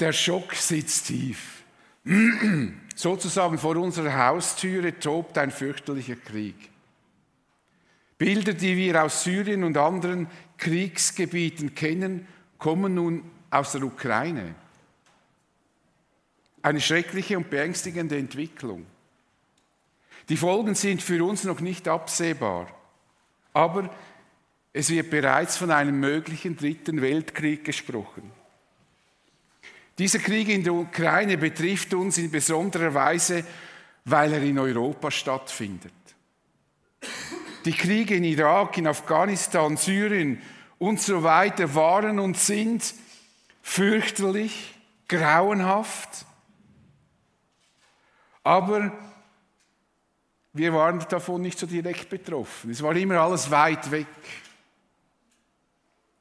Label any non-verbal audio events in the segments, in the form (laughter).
Der Schock sitzt tief. (clears throat) Sozusagen vor unserer Haustüre tobt ein fürchterlicher Krieg. Bilder, die wir aus Syrien und anderen Kriegsgebieten kennen, kommen nun aus der Ukraine. Eine schreckliche und beängstigende Entwicklung. Die Folgen sind für uns noch nicht absehbar, aber es wird bereits von einem möglichen dritten Weltkrieg gesprochen. Dieser Krieg in der Ukraine betrifft uns in besonderer Weise, weil er in Europa stattfindet. Die Kriege in Irak, in Afghanistan, Syrien und so weiter waren und sind fürchterlich, grauenhaft, aber wir waren davon nicht so direkt betroffen. Es war immer alles weit weg.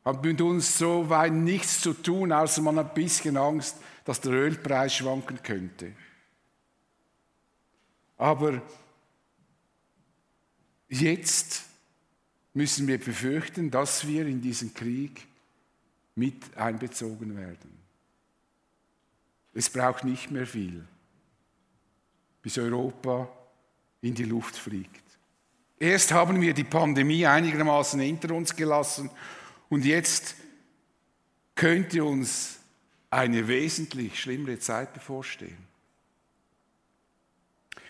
Hat mit uns so weit nichts zu tun, außer man hat ein bisschen Angst, dass der Ölpreis schwanken könnte. Aber jetzt müssen wir befürchten, dass wir in diesen Krieg mit einbezogen werden. Es braucht nicht mehr viel, bis Europa in die Luft fliegt. Erst haben wir die Pandemie einigermaßen hinter uns gelassen und jetzt könnte uns eine wesentlich schlimmere Zeit bevorstehen.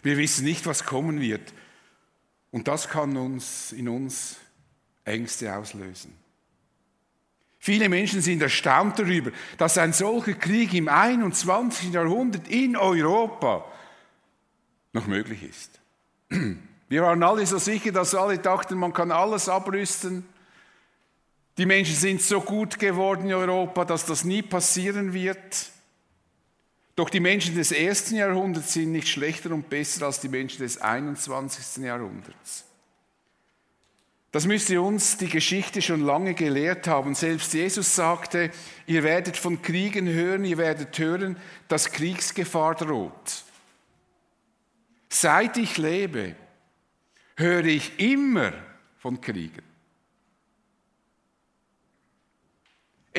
Wir wissen nicht, was kommen wird und das kann uns in uns Ängste auslösen. Viele Menschen sind erstaunt darüber, dass ein solcher Krieg im 21. Jahrhundert in Europa noch möglich ist. (clears throat) Wir waren alle so sicher, dass alle dachten, man kann alles abrüsten. Die Menschen sind so gut geworden in Europa, dass das nie passieren wird. Doch die Menschen des ersten Jahrhunderts sind nicht schlechter und besser als die Menschen des 21. Jahrhunderts. Das müsste uns die Geschichte schon lange gelehrt haben. Selbst Jesus sagte, ihr werdet von Kriegen hören, ihr werdet hören, dass Kriegsgefahr droht. Seit ich lebe, höre ich immer von Kriegen.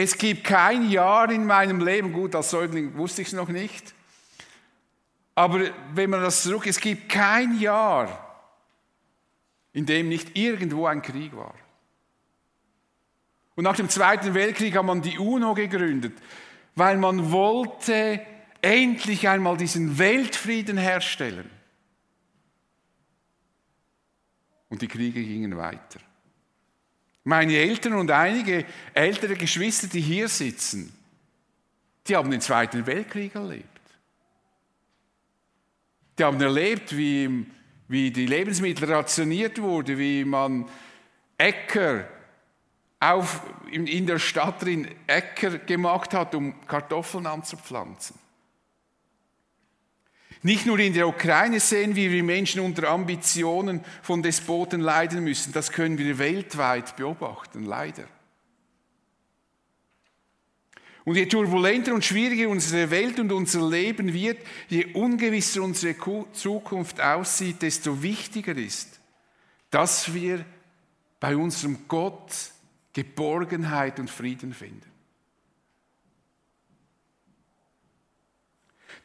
Es gibt kein Jahr in meinem Leben, gut, als Säugling wusste ich es noch nicht, aber wenn man das zurück, es gibt kein Jahr, in dem nicht irgendwo ein Krieg war. Und nach dem Zweiten Weltkrieg hat man die UNO gegründet, weil man wollte endlich einmal diesen Weltfrieden herstellen. Und die Kriege gingen weiter. Meine Eltern und einige ältere Geschwister, die hier sitzen, die haben den Zweiten Weltkrieg erlebt. Die haben erlebt, wie, wie die Lebensmittel rationiert wurden, wie man Äcker auf, in, der Stadt drin Äcker gemacht hat, um Kartoffeln anzupflanzen. Nicht nur in der Ukraine sehen wir, wie Menschen unter Ambitionen von Despoten leiden müssen. Das können wir weltweit beobachten, leider. Und je turbulenter und schwieriger unsere Welt und unser Leben wird, je ungewisser unsere Zukunft aussieht, desto wichtiger ist, dass wir bei unserem Gott Geborgenheit und Frieden finden.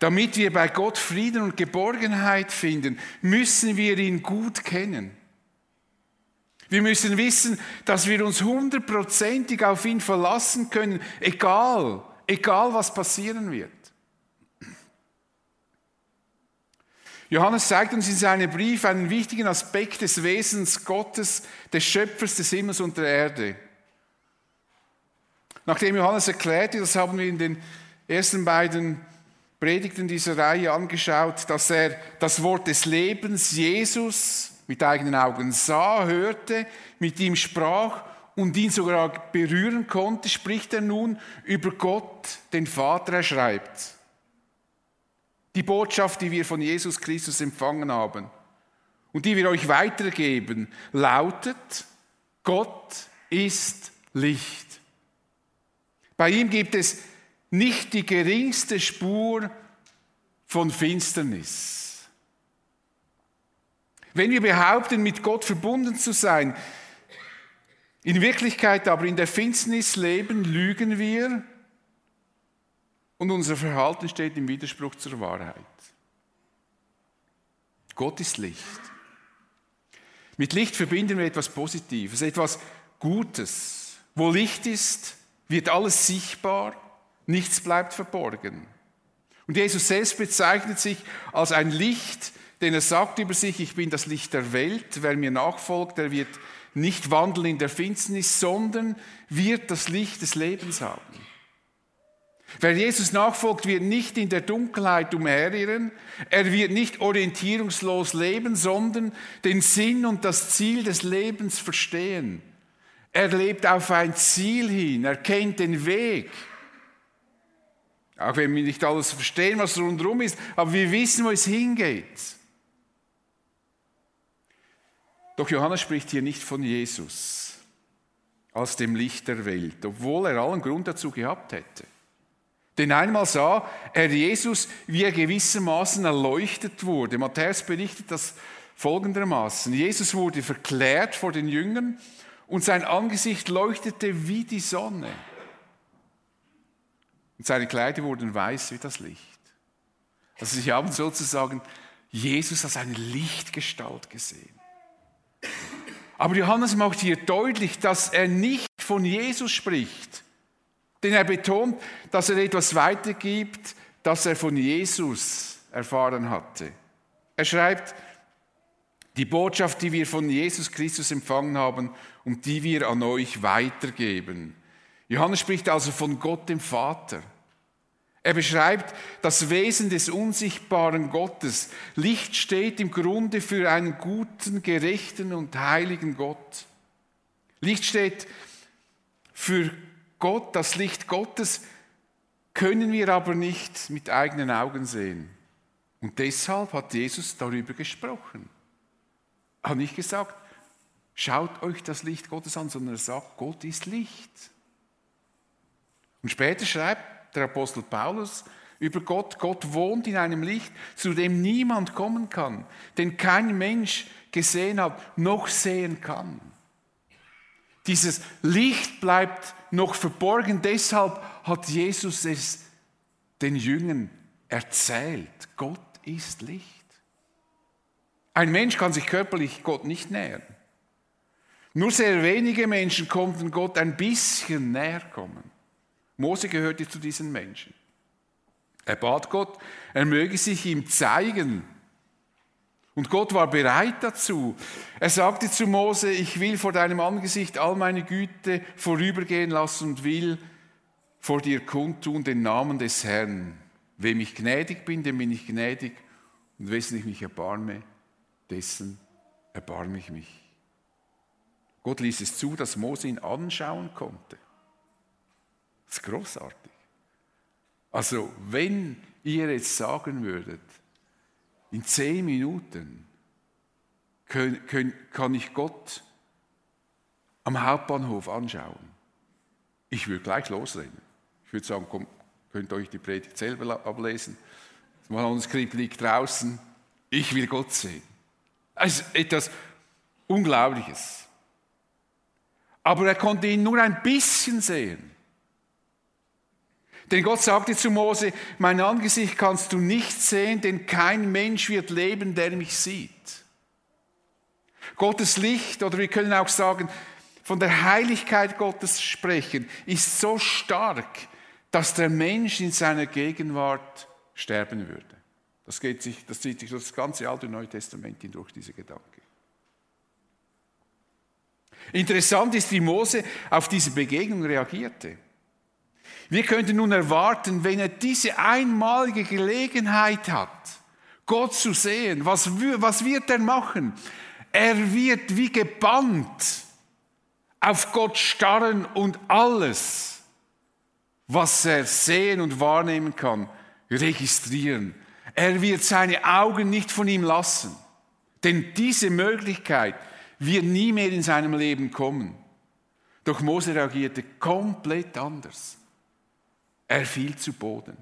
Damit wir bei Gott Frieden und Geborgenheit finden, müssen wir ihn gut kennen. Wir müssen wissen, dass wir uns hundertprozentig auf ihn verlassen können, egal, egal was passieren wird. Johannes zeigt uns in seinem Brief einen wichtigen Aspekt des Wesens Gottes, des Schöpfers des Himmels und der Erde. Nachdem Johannes erklärte, das haben wir in den ersten beiden Predigten dieser Reihe angeschaut, dass er das Wort des Lebens Jesus mit eigenen Augen sah, hörte, mit ihm sprach und ihn sogar berühren konnte, spricht er nun über Gott, den Vater. Er schreibt, die Botschaft, die wir von Jesus Christus empfangen haben und die wir euch weitergeben, lautet, Gott ist Licht. Bei ihm gibt es nicht die geringste Spur von Finsternis. Wenn wir behaupten, mit Gott verbunden zu sein, in Wirklichkeit aber in der Finsternis leben, lügen wir und unser Verhalten steht im Widerspruch zur Wahrheit. Gott ist Licht. Mit Licht verbinden wir etwas Positives, etwas Gutes. Wo Licht ist, wird alles sichtbar, nichts bleibt verborgen. Und Jesus selbst bezeichnet sich als ein Licht, denn er sagt über sich, ich bin das Licht der Welt, wer mir nachfolgt, der wird nicht wandeln in der Finsternis, sondern wird das Licht des Lebens haben. Wer Jesus nachfolgt, wird nicht in der Dunkelheit umherirren, er wird nicht orientierungslos leben, sondern den Sinn und das Ziel des Lebens verstehen. Er lebt auf ein Ziel hin, er kennt den Weg. Auch wenn wir nicht alles verstehen, was rundherum ist, aber wir wissen, wo es hingeht. Doch Johannes spricht hier nicht von Jesus als dem Licht der Welt, obwohl er allen Grund dazu gehabt hätte. Denn einmal sah er Jesus, wie er gewissermaßen erleuchtet wurde. Matthäus berichtet das folgendermaßen. Jesus wurde verklärt vor den Jüngern und sein Angesicht leuchtete wie die Sonne. Und seine Kleider wurden weiß wie das Licht. Also sie haben sozusagen Jesus als eine Lichtgestalt gesehen. Aber Johannes macht hier deutlich, dass er nicht von Jesus spricht, denn er betont, dass er etwas weitergibt, das er von Jesus erfahren hatte. Er schreibt, die Botschaft, die wir von Jesus Christus empfangen haben und die wir an euch weitergeben. Johannes spricht also von Gott dem Vater. Er beschreibt das Wesen des unsichtbaren Gottes. Licht steht im Grunde für einen guten, gerechten und heiligen Gott. Licht steht für Gott, das Licht Gottes können wir aber nicht mit eigenen Augen sehen. Und deshalb hat Jesus darüber gesprochen. Er hat nicht gesagt, schaut euch das Licht Gottes an, sondern er sagt, Gott ist Licht. Und später schreibt der Apostel Paulus über Gott, Gott wohnt in einem Licht, zu dem niemand kommen kann, den kein Mensch gesehen hat, noch sehen kann. Dieses Licht bleibt noch verborgen, deshalb hat Jesus es den Jüngern erzählt. Gott ist Licht. Ein Mensch kann sich körperlich Gott nicht nähern. Nur sehr wenige Menschen konnten Gott ein bisschen näher kommen. Mose gehörte zu diesen Menschen. Er bat Gott, er möge sich ihm zeigen, und Gott war bereit dazu. Er sagte zu Mose, ich will vor deinem Angesicht all meine Güte vorübergehen lassen und will vor dir kundtun den Namen des Herrn. Wem ich gnädig bin, dem bin ich gnädig. Und wessen ich mich erbarme, dessen erbarme ich mich. Gott ließ es zu, dass Mose ihn anschauen konnte. Das ist großartig. Also, wenn ihr jetzt sagen würdet, in zehn Minuten können, können, kann ich Gott am Hauptbahnhof anschauen. Ich würde gleich losrennen. Ich würde sagen, komm, könnt euch die Predigt selber ablesen. Das Manuskript liegt draußen. Ich will Gott sehen. Es ist etwas Unglaubliches. Aber er konnte ihn nur ein bisschen sehen. Denn Gott sagte zu Mose, mein Angesicht kannst du nicht sehen, denn kein Mensch wird leben, der mich sieht. Gottes Licht, oder wir können auch sagen, von der Heiligkeit Gottes sprechen, ist so stark, dass der Mensch in seiner Gegenwart sterben würde. Das, geht sich, das zieht sich durch das ganze Alte und Neue Testament hindurch, diese Gedanke. Interessant ist, wie Mose auf diese Begegnung reagierte. Wir könnten nun erwarten, wenn er diese einmalige Gelegenheit hat, Gott zu sehen, was, was wird er machen? Er wird wie gebannt auf Gott starren und alles, was er sehen und wahrnehmen kann, registrieren. Er wird seine Augen nicht von ihm lassen, denn diese Möglichkeit wird nie mehr in seinem Leben kommen. Doch Mose reagierte komplett anders. Er fiel zu Boden.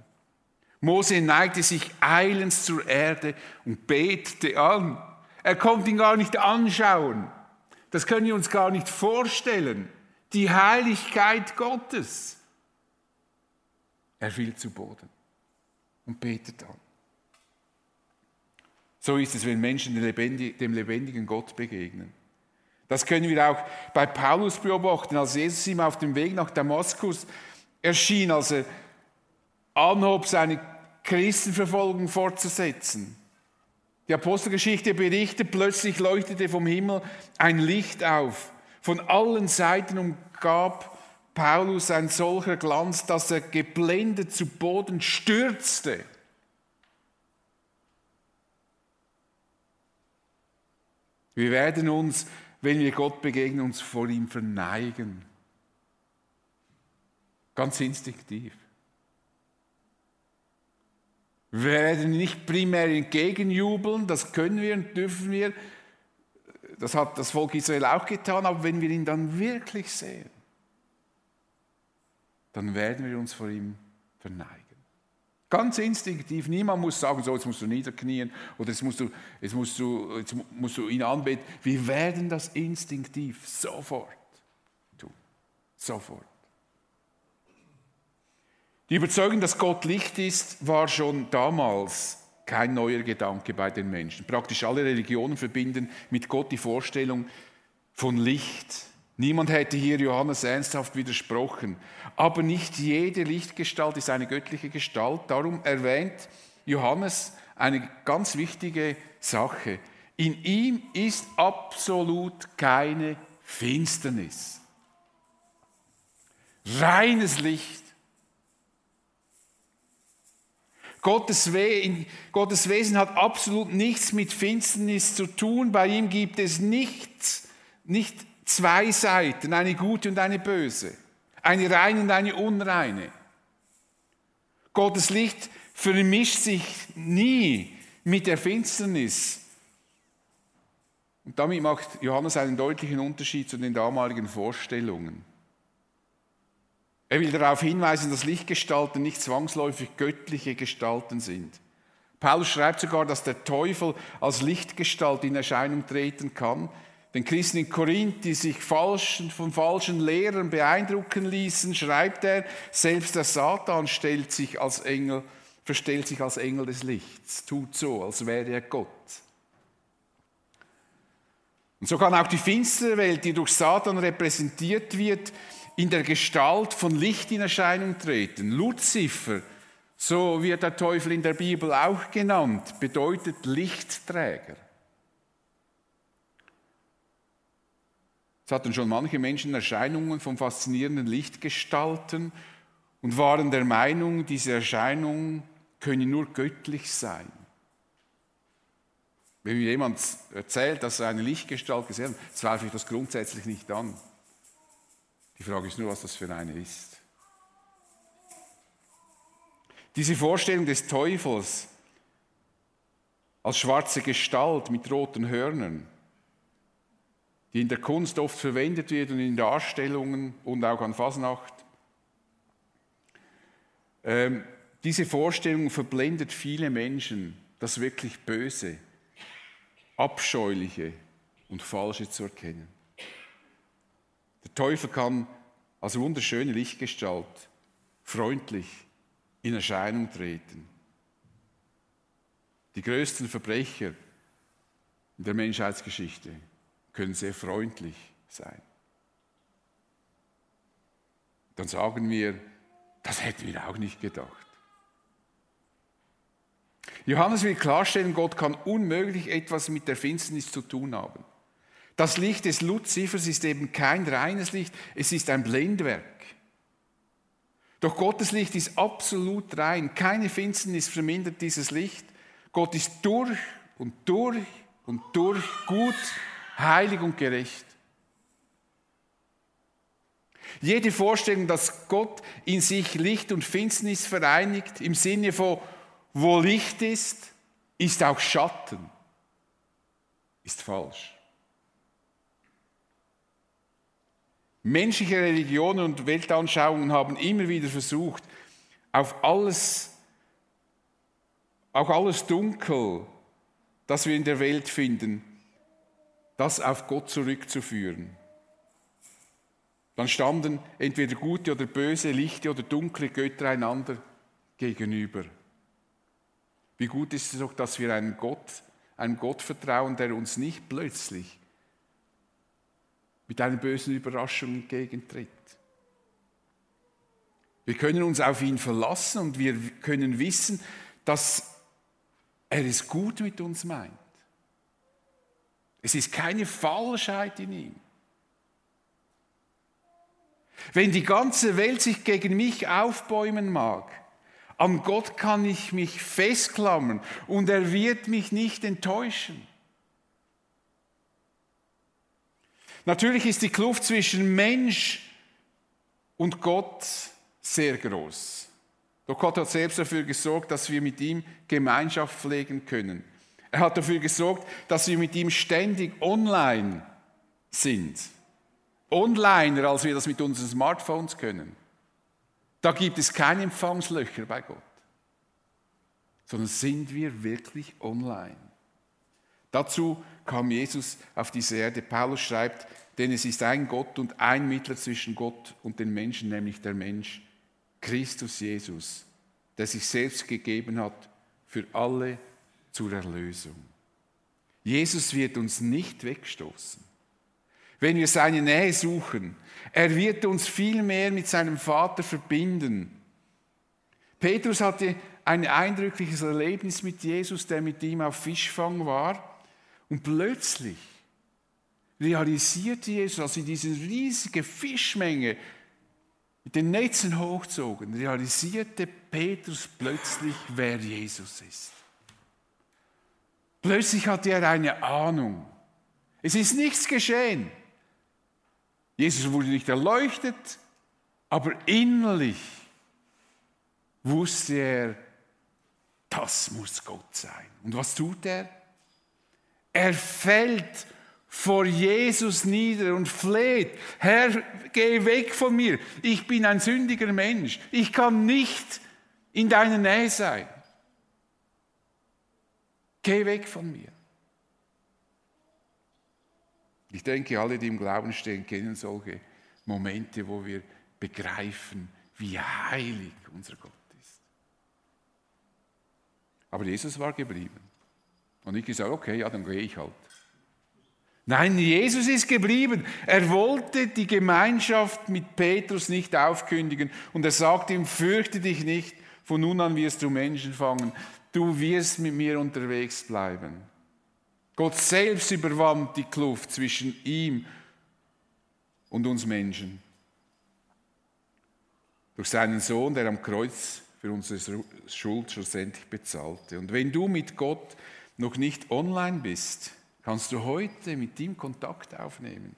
Mose neigte sich eilends zur Erde und betete an. Er konnte ihn gar nicht anschauen. Das können wir uns gar nicht vorstellen. Die Heiligkeit Gottes. Er fiel zu Boden und betet an. So ist es, wenn Menschen dem lebendigen Gott begegnen. Das können wir auch bei Paulus beobachten, als Jesus ihm auf dem Weg nach Damaskus erschien, als er anhob, seine Christenverfolgung fortzusetzen. Die Apostelgeschichte berichtet, plötzlich leuchtete vom Himmel ein Licht auf. Von allen Seiten umgab Paulus ein solcher Glanz, dass er geblendet zu Boden stürzte. Wir werden uns, wenn wir Gott begegnen, uns vor ihm verneigen. Ganz instinktiv. Wir werden nicht primär entgegenjubeln, das können wir und dürfen wir. Das hat das Volk Israel auch getan, aber wenn wir ihn dann wirklich sehen, dann werden wir uns vor ihm verneigen. Ganz instinktiv. Niemand muss sagen, so, jetzt musst du niederknien oder jetzt musst du, jetzt musst du, jetzt musst du ihn anbeten. Wir werden das instinktiv sofort tun. Sofort. Die Überzeugung, dass Gott Licht ist, war schon damals kein neuer Gedanke bei den Menschen. Praktisch alle Religionen verbinden mit Gott die Vorstellung von Licht. Niemand hätte hier Johannes ernsthaft widersprochen. Aber nicht jede Lichtgestalt ist eine göttliche Gestalt. Darum erwähnt Johannes eine ganz wichtige Sache. In ihm ist absolut keine Finsternis. Reines Licht. Gottes, We Gottes Wesen hat absolut nichts mit Finsternis zu tun. Bei ihm gibt es nichts, nicht zwei Seiten, eine gute und eine böse, eine reine und eine unreine. Gottes Licht vermischt sich nie mit der Finsternis. Und damit macht Johannes einen deutlichen Unterschied zu den damaligen Vorstellungen. Er will darauf hinweisen, dass Lichtgestalten nicht zwangsläufig göttliche Gestalten sind. Paulus schreibt sogar, dass der Teufel als Lichtgestalt in Erscheinung treten kann, den Christen in Korinth, die sich falschen, von falschen Lehrern beeindrucken ließen, schreibt er, selbst der Satan stellt sich als Engel, verstellt sich als Engel des Lichts, tut so, als wäre er Gott. Und so kann auch die finstere Welt, die durch Satan repräsentiert wird, in der Gestalt von Licht in Erscheinung treten. Luzifer, so wird der Teufel in der Bibel auch genannt, bedeutet Lichtträger. Es hatten schon manche Menschen Erscheinungen von faszinierenden Lichtgestalten und waren der Meinung, diese Erscheinungen können nur göttlich sein. Wenn mir jemand erzählt, dass er eine Lichtgestalt gesehen hat, zweifle ich das grundsätzlich nicht an. Die Frage ist nur, was das für eine ist. Diese Vorstellung des Teufels als schwarze Gestalt mit roten Hörnern die in der Kunst oft verwendet wird und in Darstellungen und auch an Fasnacht. Ähm, diese Vorstellung verblendet viele Menschen, das wirklich Böse, Abscheuliche und Falsche zu erkennen. Der Teufel kann als wunderschöne Lichtgestalt freundlich in Erscheinung treten. Die größten Verbrecher in der Menschheitsgeschichte können sehr freundlich sein. Dann sagen wir, das hätten wir auch nicht gedacht. Johannes will klarstellen, Gott kann unmöglich etwas mit der Finsternis zu tun haben. Das Licht des Luzifers ist eben kein reines Licht, es ist ein Blendwerk. Doch Gottes Licht ist absolut rein, keine Finsternis vermindert dieses Licht. Gott ist durch und durch und durch gut heilig und gerecht. Jede Vorstellung, dass Gott in sich Licht und Finsternis vereinigt, im Sinne von, wo Licht ist, ist auch Schatten, ist falsch. Menschliche Religionen und Weltanschauungen haben immer wieder versucht, auf alles, auch alles Dunkel, das wir in der Welt finden, das auf Gott zurückzuführen. Dann standen entweder gute oder böse, lichte oder dunkle Götter einander gegenüber. Wie gut ist es doch, dass wir einen Gott, einem Gott vertrauen, der uns nicht plötzlich mit einer bösen Überraschung entgegentritt. Wir können uns auf ihn verlassen und wir können wissen, dass er es gut mit uns meint. Es ist keine Falschheit in ihm. Wenn die ganze Welt sich gegen mich aufbäumen mag, an Gott kann ich mich festklammern und er wird mich nicht enttäuschen. Natürlich ist die Kluft zwischen Mensch und Gott sehr groß. Doch Gott hat selbst dafür gesorgt, dass wir mit ihm Gemeinschaft pflegen können. Er hat dafür gesorgt, dass wir mit ihm ständig online sind. Onliner, als wir das mit unseren Smartphones können. Da gibt es keine Empfangslöcher bei Gott, sondern sind wir wirklich online. Dazu kam Jesus auf diese Erde. Paulus schreibt, denn es ist ein Gott und ein Mittler zwischen Gott und den Menschen, nämlich der Mensch, Christus Jesus, der sich selbst gegeben hat für alle zur Erlösung. Jesus wird uns nicht wegstoßen wenn wir seine Nähe suchen. Er wird uns viel mehr mit seinem Vater verbinden. Petrus hatte ein eindrückliches Erlebnis mit Jesus, der mit ihm auf Fischfang war. Und plötzlich realisierte Jesus, als sie diese riesige Fischmenge mit den Netzen hochzogen, realisierte Petrus plötzlich, wer Jesus ist. Plötzlich hatte er eine Ahnung. Es ist nichts geschehen. Jesus wurde nicht erleuchtet, aber innerlich wusste er, das muss Gott sein. Und was tut er? Er fällt vor Jesus nieder und fleht, Herr, geh weg von mir, ich bin ein sündiger Mensch, ich kann nicht in deiner Nähe sein. Geh weg von mir. Ich denke, alle, die im Glauben stehen, kennen solche Momente, wo wir begreifen, wie heilig unser Gott ist. Aber Jesus war geblieben. Und ich gesagt, okay, ja, dann gehe ich halt. Nein, Jesus ist geblieben. Er wollte die Gemeinschaft mit Petrus nicht aufkündigen. Und er sagte ihm, fürchte dich nicht, von nun an wirst du Menschen fangen. Du wirst mit mir unterwegs bleiben. Gott selbst überwand die Kluft zwischen ihm und uns Menschen. Durch seinen Sohn, der am Kreuz für unsere Schuld schlussendlich bezahlte. Und wenn du mit Gott noch nicht online bist, kannst du heute mit ihm Kontakt aufnehmen.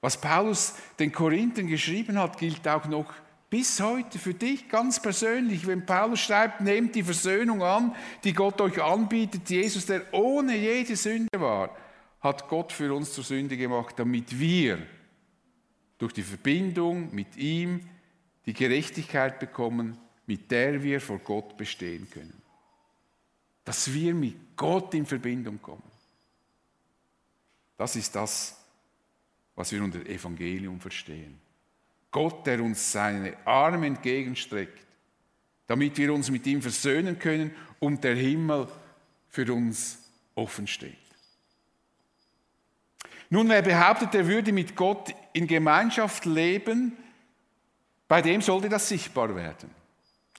Was Paulus den Korinthern geschrieben hat, gilt auch noch bis heute für dich ganz persönlich, wenn Paulus schreibt, nehmt die Versöhnung an, die Gott euch anbietet. Jesus, der ohne jede Sünde war, hat Gott für uns zur Sünde gemacht, damit wir durch die Verbindung mit ihm die Gerechtigkeit bekommen, mit der wir vor Gott bestehen können. Dass wir mit Gott in Verbindung kommen. Das ist das, was wir unter Evangelium verstehen. Gott, der uns seine Arme entgegenstreckt, damit wir uns mit ihm versöhnen können und der Himmel für uns offen steht. Nun, wer behauptet, er würde mit Gott in Gemeinschaft leben, bei dem sollte das sichtbar werden.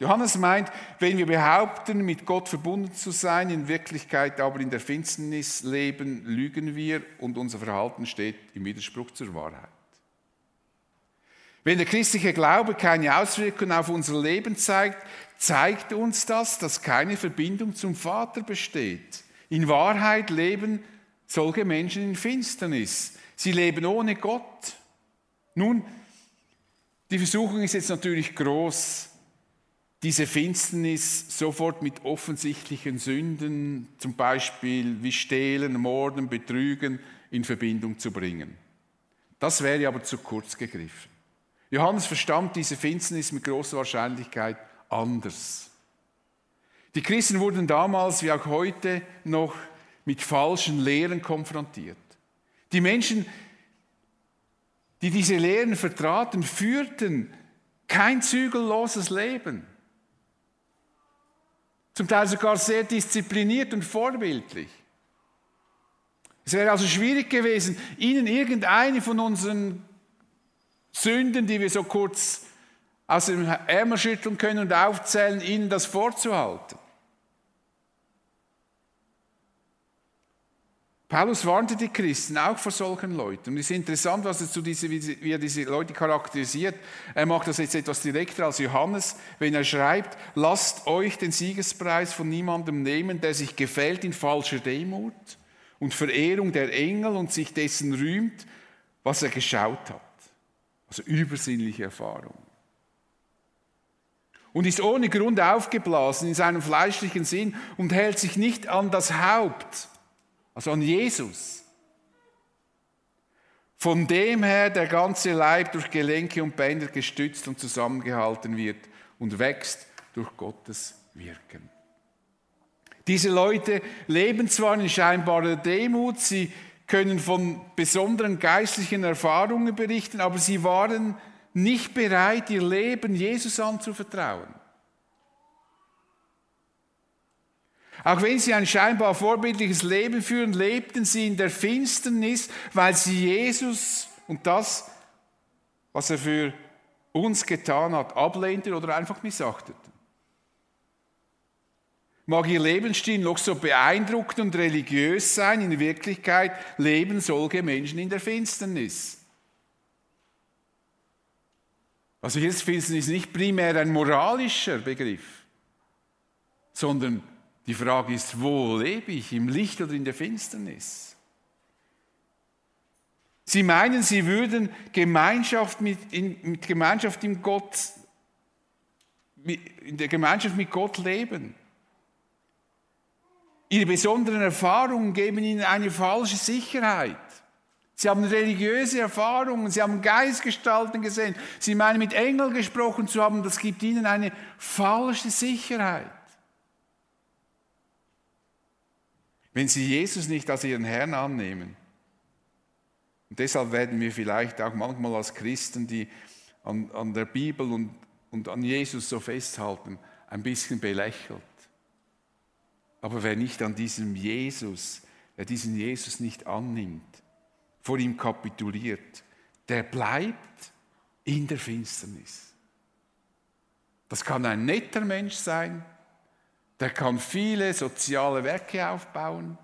Johannes meint, wenn wir behaupten, mit Gott verbunden zu sein, in Wirklichkeit aber in der Finsternis leben, lügen wir und unser Verhalten steht im Widerspruch zur Wahrheit. Wenn der christliche Glaube keine Auswirkungen auf unser Leben zeigt, zeigt uns das, dass keine Verbindung zum Vater besteht. In Wahrheit leben solche Menschen in Finsternis. Sie leben ohne Gott. Nun, die Versuchung ist jetzt natürlich groß, diese Finsternis sofort mit offensichtlichen Sünden, zum Beispiel wie Stehlen, Morden, Betrügen, in Verbindung zu bringen. Das wäre aber zu kurz gegriffen. Johannes verstand diese Finsternis mit großer Wahrscheinlichkeit anders. Die Christen wurden damals wie auch heute noch mit falschen Lehren konfrontiert. Die Menschen, die diese Lehren vertraten, führten kein zügelloses Leben. Zum Teil sogar sehr diszipliniert und vorbildlich. Es wäre also schwierig gewesen, ihnen irgendeine von unseren Sünden, die wir so kurz aus dem Ärmel schütteln können und aufzählen, ihnen das vorzuhalten. Paulus warnte die Christen auch vor solchen Leuten. Und es ist interessant, was er zu diese, wie er diese Leute charakterisiert. Er macht das jetzt etwas direkter als Johannes, wenn er schreibt, lasst euch den Siegespreis von niemandem nehmen, der sich gefällt in falscher Demut und Verehrung der Engel und sich dessen rühmt, was er geschaut hat. Also übersinnliche Erfahrung. Und ist ohne Grund aufgeblasen in seinem fleischlichen Sinn und hält sich nicht an das Haupt, also an Jesus. Von dem her der ganze Leib durch Gelenke und Bänder gestützt und zusammengehalten wird und wächst durch Gottes Wirken. Diese Leute leben zwar in scheinbarer Demut, sie können von besonderen geistlichen Erfahrungen berichten, aber sie waren nicht bereit, ihr Leben Jesus anzuvertrauen. Auch wenn sie ein scheinbar vorbildliches Leben führen, lebten sie in der Finsternis, weil sie Jesus und das, was er für uns getan hat, ablehnten oder einfach missachteten. Mag ihr Lebensstil noch so beeindruckend und religiös sein, in Wirklichkeit leben solche Menschen in der Finsternis. Also hier ist Finsternis nicht primär ein moralischer Begriff, sondern die Frage ist, wo lebe ich, im Licht oder in der Finsternis? Sie meinen, sie würden Gemeinschaft mit, in, mit Gemeinschaft im Gott, in der Gemeinschaft mit Gott leben. Ihre besonderen Erfahrungen geben ihnen eine falsche Sicherheit. Sie haben religiöse Erfahrungen, sie haben Geistgestalten gesehen, sie meinen mit Engeln gesprochen zu haben, das gibt ihnen eine falsche Sicherheit. Wenn sie Jesus nicht als ihren Herrn annehmen, und deshalb werden wir vielleicht auch manchmal als Christen, die an, an der Bibel und, und an Jesus so festhalten, ein bisschen belächelt. Aber wer nicht an diesem Jesus, wer diesen Jesus nicht annimmt, vor ihm kapituliert, der bleibt in der Finsternis. Das kann ein netter Mensch sein, der kann viele soziale Werke aufbauen,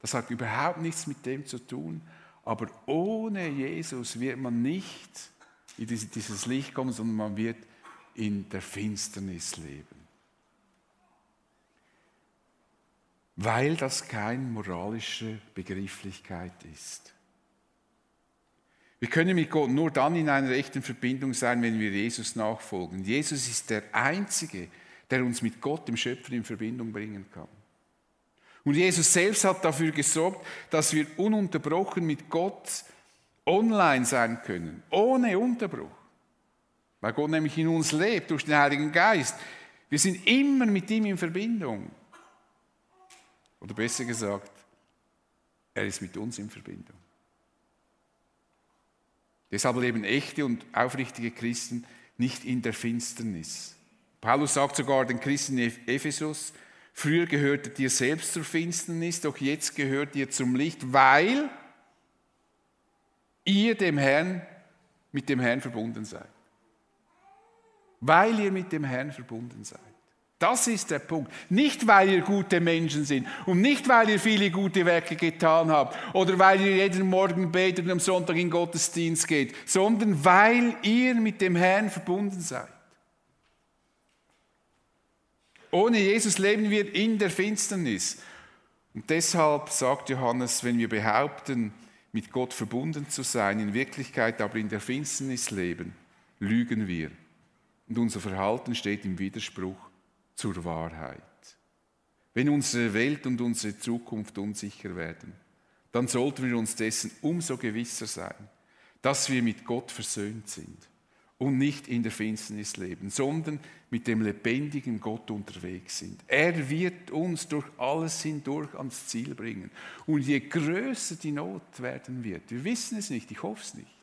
das hat überhaupt nichts mit dem zu tun, aber ohne Jesus wird man nicht in dieses Licht kommen, sondern man wird in der Finsternis leben. weil das keine moralische Begrifflichkeit ist. Wir können mit Gott nur dann in einer echten Verbindung sein, wenn wir Jesus nachfolgen. Jesus ist der Einzige, der uns mit Gott, dem Schöpfer, in Verbindung bringen kann. Und Jesus selbst hat dafür gesorgt, dass wir ununterbrochen mit Gott online sein können, ohne Unterbruch. Weil Gott nämlich in uns lebt, durch den Heiligen Geist. Wir sind immer mit ihm in Verbindung. Oder besser gesagt, er ist mit uns in Verbindung. Deshalb leben echte und aufrichtige Christen nicht in der Finsternis. Paulus sagt sogar den Christen in Ephesus, früher gehörtet ihr selbst zur Finsternis, doch jetzt gehört ihr zum Licht, weil ihr dem Herrn, mit dem Herrn verbunden seid. Weil ihr mit dem Herrn verbunden seid. Das ist der Punkt. Nicht, weil ihr gute Menschen sind und nicht, weil ihr viele gute Werke getan habt oder weil ihr jeden Morgen betet und am Sonntag in Gottesdienst geht, sondern weil ihr mit dem Herrn verbunden seid. Ohne Jesus leben wir in der Finsternis. Und deshalb sagt Johannes, wenn wir behaupten, mit Gott verbunden zu sein, in Wirklichkeit aber in der Finsternis leben, lügen wir. Und unser Verhalten steht im Widerspruch zur Wahrheit. Wenn unsere Welt und unsere Zukunft unsicher werden, dann sollten wir uns dessen umso gewisser sein, dass wir mit Gott versöhnt sind und nicht in der Finsternis leben, sondern mit dem lebendigen Gott unterwegs sind. Er wird uns durch alles hindurch ans Ziel bringen. Und je größer die Not werden wird, wir wissen es nicht, ich hoffe es nicht,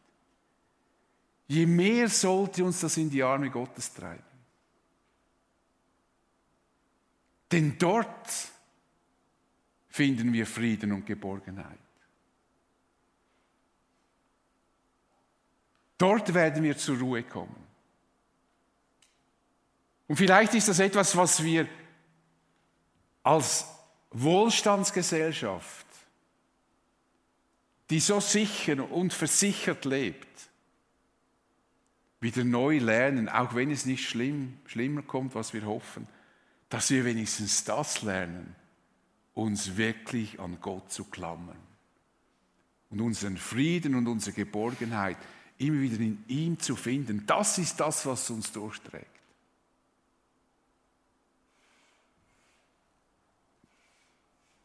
je mehr sollte uns das in die Arme Gottes treiben. Denn dort finden wir Frieden und Geborgenheit. Dort werden wir zur Ruhe kommen. Und vielleicht ist das etwas, was wir als Wohlstandsgesellschaft, die so sicher und versichert lebt, wieder neu lernen, auch wenn es nicht schlimm, schlimmer kommt, was wir hoffen, dass wir wenigstens das lernen, uns wirklich an Gott zu klammern und unseren Frieden und unsere Geborgenheit immer wieder in ihm zu finden. Das ist das, was uns durchträgt.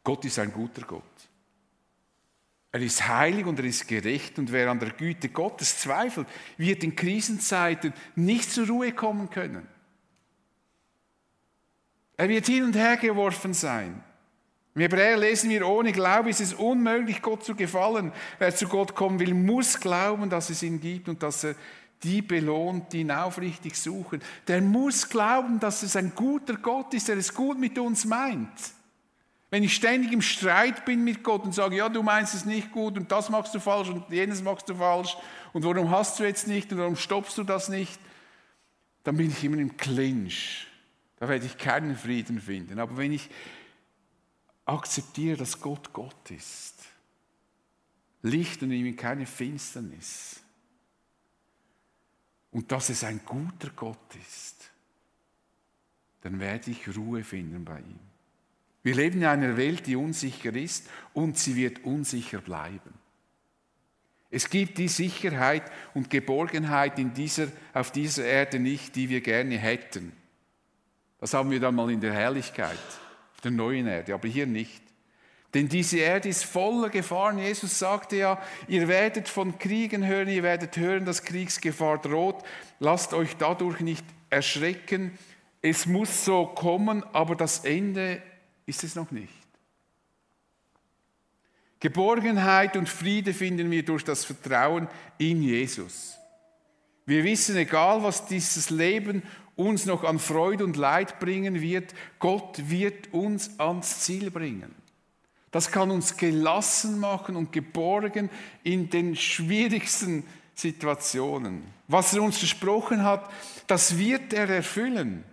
Gott ist ein guter Gott. Er ist heilig und er ist gerecht und wer an der Güte Gottes zweifelt, wird in Krisenzeiten nicht zur Ruhe kommen können. Er wird hin und her geworfen sein. Im Hebräer lesen wir, ohne Glaube ist es unmöglich, Gott zu gefallen. Wer zu Gott kommen will, muss glauben, dass es ihn gibt und dass er die belohnt, die ihn aufrichtig suchen. Der muss glauben, dass es ein guter Gott ist, der es gut mit uns meint. Wenn ich ständig im Streit bin mit Gott und sage, ja, du meinst es nicht gut und das machst du falsch und jenes machst du falsch und warum hast du jetzt nicht und warum stoppst du das nicht, dann bin ich immer im Clinch. Da werde ich keinen Frieden finden. Aber wenn ich akzeptiere, dass Gott Gott ist, Licht und ihm keine Finsternis und dass es ein guter Gott ist, dann werde ich Ruhe finden bei ihm. Wir leben in einer Welt, die unsicher ist und sie wird unsicher bleiben. Es gibt die Sicherheit und Geborgenheit in dieser, auf dieser Erde nicht, die wir gerne hätten. Das haben wir dann mal in der Herrlichkeit, der neuen Erde, aber hier nicht. Denn diese Erde ist voller Gefahren. Jesus sagte ja, ihr werdet von Kriegen hören, ihr werdet hören, dass Kriegsgefahr droht. Lasst euch dadurch nicht erschrecken. Es muss so kommen, aber das Ende ist es noch nicht. Geborgenheit und Friede finden wir durch das Vertrauen in Jesus. Wir wissen, egal was dieses Leben uns noch an Freude und Leid bringen wird, Gott wird uns ans Ziel bringen. Das kann uns gelassen machen und geborgen in den schwierigsten Situationen. Was er uns versprochen hat, das wird er erfüllen.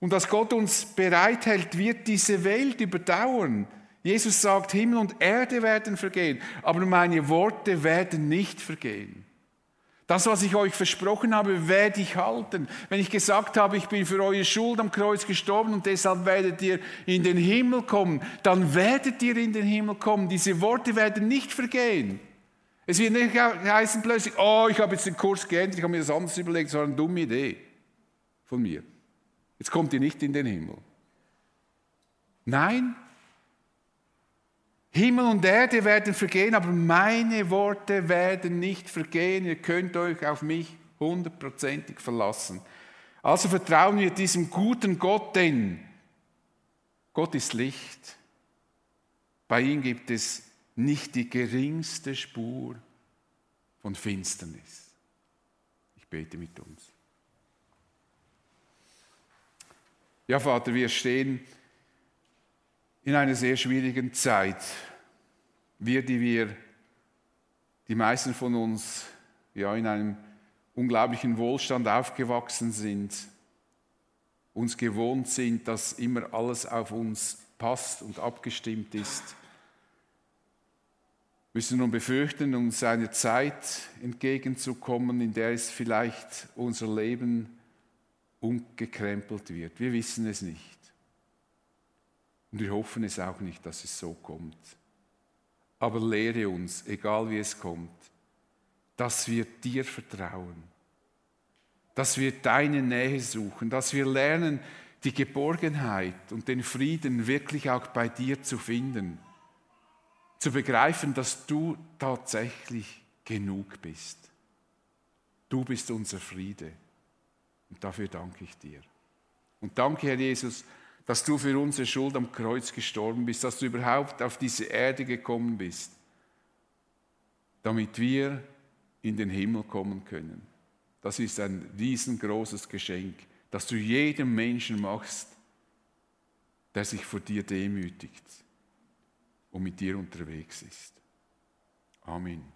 Und dass Gott uns bereithält, wird diese Welt überdauern. Jesus sagt, Himmel und Erde werden vergehen, aber meine Worte werden nicht vergehen. Das, was ich euch versprochen habe, werde ich halten. Wenn ich gesagt habe, ich bin für eure Schuld am Kreuz gestorben und deshalb werdet ihr in den Himmel kommen, dann werdet ihr in den Himmel kommen. Diese Worte werden nicht vergehen. Es wird nicht heißen plötzlich, oh, ich habe jetzt den Kurs geändert, ich habe mir das anders überlegt, das war eine dumme Idee von mir. Jetzt kommt ihr nicht in den Himmel. Nein, Himmel und Erde werden vergehen, aber meine Worte werden nicht vergehen. Ihr könnt euch auf mich hundertprozentig verlassen. Also vertrauen wir diesem guten Gott, denn Gott ist Licht. Bei ihm gibt es nicht die geringste Spur von Finsternis. Ich bete mit uns. Ja, Vater, wir stehen in einer sehr schwierigen Zeit. Wir, die wir, die meisten von uns, ja, in einem unglaublichen Wohlstand aufgewachsen sind, uns gewohnt sind, dass immer alles auf uns passt und abgestimmt ist, müssen nun befürchten, uns einer Zeit entgegenzukommen, in der es vielleicht unser Leben umgekrempelt wird. Wir wissen es nicht. Und wir hoffen es auch nicht, dass es so kommt. Aber lehre uns, egal wie es kommt, dass wir dir vertrauen, dass wir deine Nähe suchen, dass wir lernen, die Geborgenheit und den Frieden wirklich auch bei dir zu finden, zu begreifen, dass du tatsächlich genug bist. Du bist unser Friede. Und dafür danke ich dir. Und danke, Herr Jesus, dass du für unsere Schuld am Kreuz gestorben bist, dass du überhaupt auf diese Erde gekommen bist, damit wir in den Himmel kommen können. Das ist ein riesengroßes Geschenk, das du jedem Menschen machst, der sich vor dir demütigt und mit dir unterwegs ist. Amen.